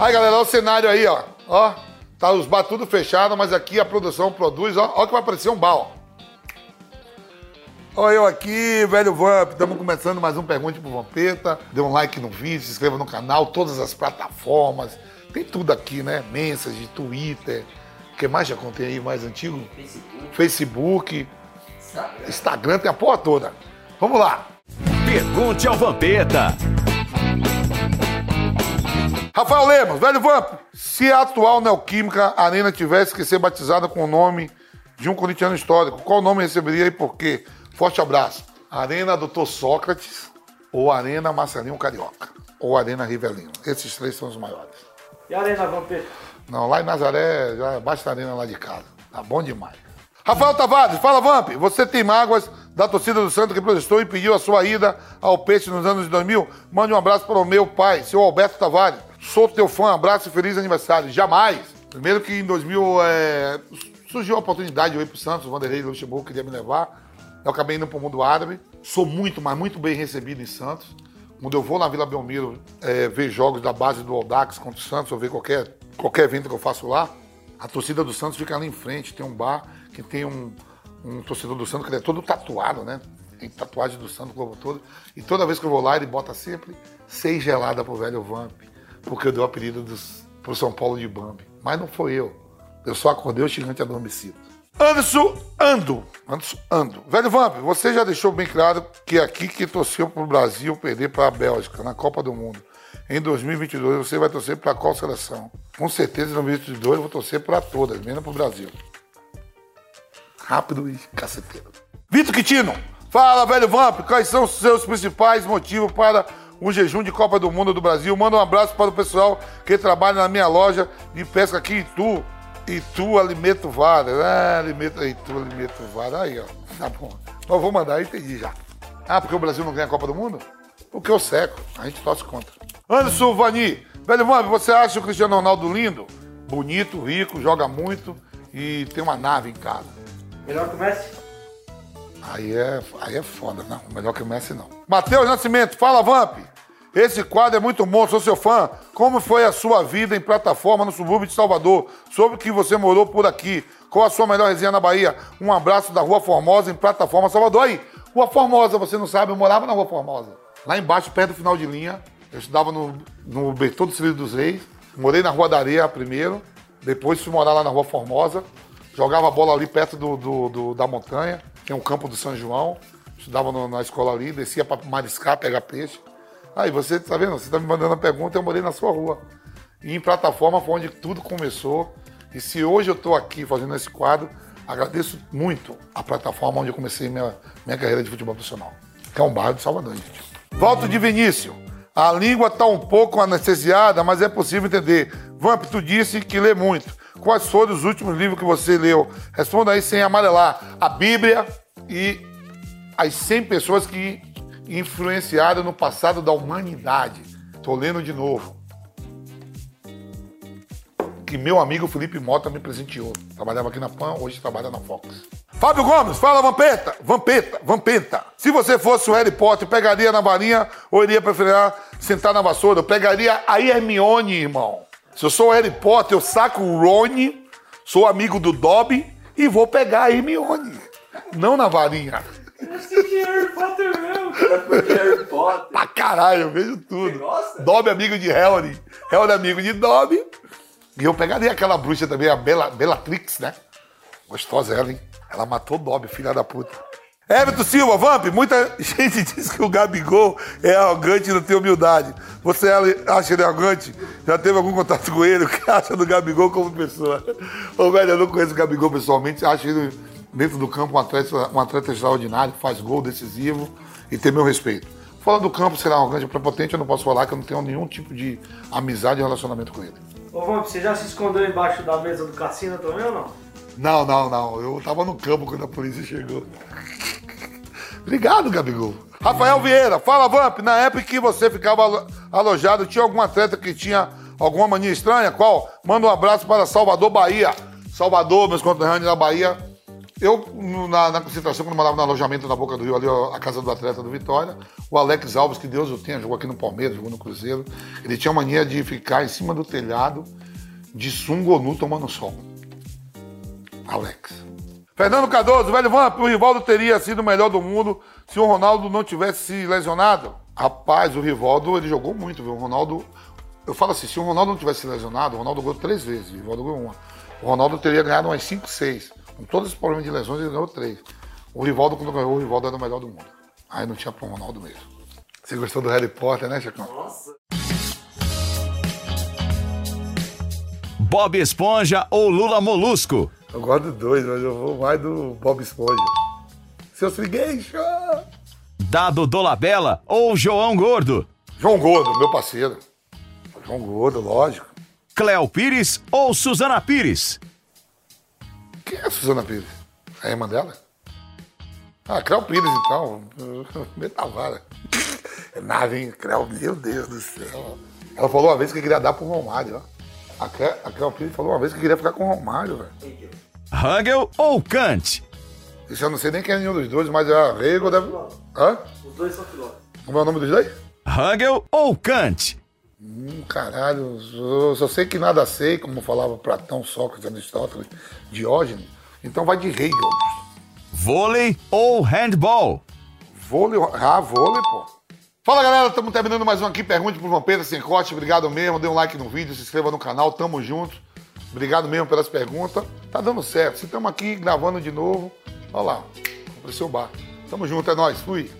Aí, galera, olha o cenário aí, ó. Ó, tá os bar tudo fechado, mas aqui a produção produz, ó. Ó que vai aparecer um bar, ó. Olha eu aqui, velho Vamp. Estamos começando mais um Pergunte pro Vampeta. Dê um like no vídeo, se inscreva no canal, todas as plataformas. Tem tudo aqui, né? Mensagem, Twitter. O que mais já contei aí, mais antigo? Facebook, Facebook, Instagram. Instagram, tem a porra toda. Vamos lá. Pergunte ao Vampeta. Rafael Lemos, velho Vamp. Se a atual Neoquímica Arena tivesse que ser batizada com o nome de um corintiano histórico, qual nome receberia e por quê? Forte abraço. Arena Doutor Sócrates ou Arena Marcelinho Carioca ou Arena Rivelino. Esses três são os maiores. E a Arena Vampeta? Não, lá em Nazaré, já basta a arena lá de casa. Tá bom demais. Rafael Tavares, fala Vamp. Você tem mágoas da torcida do Santos que protestou e pediu a sua ida ao Peixe nos anos de 2000? Mande um abraço para o meu pai, seu Alberto Tavares. Sou teu fã, abraço e feliz aniversário. Jamais. Primeiro que em 2000 é, surgiu a oportunidade de eu ir pro Santos, o Vanderlei Luxemburgo queria me levar. Eu acabei indo pro mundo árabe. Sou muito, mas muito bem recebido em Santos. Quando eu vou na Vila Belmiro é, ver jogos da base do Audax contra o Santos, ou ver qualquer, qualquer evento que eu faço lá, a torcida do Santos fica ali em frente. Tem um bar que tem um, um torcedor do Santos que ele é todo tatuado, né? Tem tatuagem do Santos o globo todo. E toda vez que eu vou lá, ele bota sempre seis gelada pro velho Vamp. Porque eu dei o apelido pro São Paulo de Bambi. Mas não foi eu. Eu só acordei o gigante adormecido. Anderson Ando. Anderson Ando. Velho Vamp, você já deixou bem claro que aqui que torceu pro Brasil perder para a Bélgica na Copa do Mundo. Em 2022 você vai torcer para qual seleção? Com certeza em 2022 eu vou torcer para todas, menos pro Brasil. Rápido e caceteiro. Vitor Quitino. Fala, velho Vamp. Quais são os seus principais motivos para um jejum de Copa do Mundo do Brasil? Manda um abraço para o pessoal que trabalha na minha loja de pesca aqui em Itu. Itu Alimento Vara. Ah, alimento, Itu Alimento Vara. Aí, ó. Tá bom. Mas vou mandar, entendi já. Ah, porque o Brasil não ganha a Copa do Mundo? Porque eu seco. A gente torce contra. Anderson Vani. Velho Vamp, você acha o Cristiano Ronaldo lindo? Bonito, rico, joga muito e tem uma nave em casa. Melhor que o Messi? Aí é, aí é foda, não. Melhor que o Messi, não. Matheus Nascimento, fala, Vamp. Esse quadro é muito bom, sou seu fã. Como foi a sua vida em plataforma no subúrbio de Salvador? Soube que você morou por aqui. Qual a sua melhor resenha na Bahia? Um abraço da Rua Formosa em plataforma Salvador. Aí, Rua Formosa, você não sabe, eu morava na Rua Formosa. Lá embaixo, perto do final de linha. Eu estudava no, no Bertô do Cilindro dos Reis. Morei na Rua da Areia primeiro. Depois fui morar lá na Rua Formosa. Jogava bola ali perto do, do- do- da montanha. Tem um campo do São João. Estudava no- na escola ali, descia para mariscar, pegar peixe. Aí você tá vendo? Você tá me mandando a pergunta, eu morei na sua rua. E em plataforma foi onde tudo começou. E se hoje eu estou aqui fazendo esse quadro, agradeço muito a plataforma onde eu comecei minha, minha carreira de futebol profissional. Que é um bairro de Salvador, gente. Volto de Vinícius. A língua está um pouco anestesiada, mas é possível entender. Vamp, tu disse que lê muito. Quais foram os últimos livros que você leu? Responda aí sem amarelar. A Bíblia e as 100 pessoas que influenciaram no passado da humanidade. Tô lendo de novo. Que meu amigo Felipe Mota me presenteou. Trabalhava aqui na PAN, hoje trabalha na Fox. Fábio Gomes, fala Vampeta, Vampeta, Vampeta. Se você fosse o Harry Potter, pegaria na varinha ou iria preferir sentar na vassoura? Eu pegaria a Hermione, irmão. Se eu sou o Harry Potter, eu saco o Rony, sou amigo do Dobby e vou pegar a Hermione. Não na varinha. Esse Harry Potter mesmo, Harry Potter. Pra caralho, eu vejo tudo. Gosta? Dobby amigo de Harry. Harry amigo de Dobby. E eu pegaria aquela bruxa também, a Bela, Bellatrix, né? Gostosa ela, hein? Ela matou Dobby, filha da puta. Everton Silva, Vamp, muita gente diz que o Gabigol é arrogante e não tem humildade. Você acha ele arrogante? Já teve algum contato com ele? O que acha do Gabigol como pessoa? Ô, velho, eu não conheço o Gabigol pessoalmente. Acho ele, dentro do campo, um atleta, um atleta extraordinário, faz gol decisivo e tem meu respeito. Fora do campo, será arrogante ou prepotente, eu não posso falar que eu não tenho nenhum tipo de amizade ou relacionamento com ele. Ô, Vamp, você já se escondeu embaixo da mesa do cassino também ou não? Não, não, não. Eu tava no campo quando a polícia chegou. Obrigado, Gabigol. Rafael Vieira, fala, Vamp. Na época que você ficava alo- alojado, tinha algum atleta que tinha alguma mania estranha? Qual? Manda um abraço para Salvador, Bahia. Salvador, meus conterrâneos da Bahia. Eu, na, na concentração, quando morava no alojamento na Boca do Rio, ali, ó, a casa do atleta do Vitória, o Alex Alves, que Deus o tenha, jogou aqui no Palmeiras, jogou no Cruzeiro, ele tinha mania de ficar em cima do telhado de sunga ou nu tomando sol. Alex. Fernando Cardoso, velho Vamp, o Rivaldo teria sido o melhor do mundo se o Ronaldo não tivesse se lesionado? Rapaz, o Rivaldo, ele jogou muito, viu? O Ronaldo. Eu falo assim, se o Ronaldo não tivesse se lesionado, o Ronaldo ganhou três vezes, o Rivaldo ganhou uma. O Ronaldo teria ganhado umas 5, 6. Com todos os problemas de lesões, ele ganhou três. O Rivaldo, quando ganhou, o Rivaldo era o melhor do mundo. Aí não tinha pro Ronaldo mesmo. Você gostou do Harry Potter, né, Chacão? Nossa. Bob Esponja ou Lula Molusco? Eu gosto dos dois, mas eu vou mais do Bob Esponja. Seu Srigueixo! Dado Dolabella ou João Gordo? João Gordo, meu parceiro. João Gordo, lógico. Cléo Pires ou Suzana Pires? Quem é a Suzana Pires? A irmã dela? Ah, Cléo Pires, então. Metavara. É nave, hein? Cléo, meu Deus do céu. Ela falou uma vez que queria dar pro Romário, ó. A Cléo, a Cléo Pires falou uma vez que queria ficar com o Romário, velho. Hangel ou Kant? Isso eu não sei nem quem é nenhum dos dois, mas é a Rego deve. Hã? Os dois são filósofos. Como é o nome dos dois? Hangel ou Kant? Hum, caralho, eu só sei que nada sei, como falava Platão, Sócrates, Aristóteles, Diógenes. Então vai de Hegel. Vôlei ou handball? Vôlei, ah, vôlei, pô. Fala galera, estamos terminando mais um aqui. Pergunte pro Vampeta Sem Corte. Obrigado mesmo. Dê um like no vídeo, se inscreva no canal. Tamo junto. Obrigado mesmo pelas perguntas. Tá dando certo. Se estamos aqui gravando de novo, olha lá. Comprei seu bar. Tamo junto, é nóis. Fui.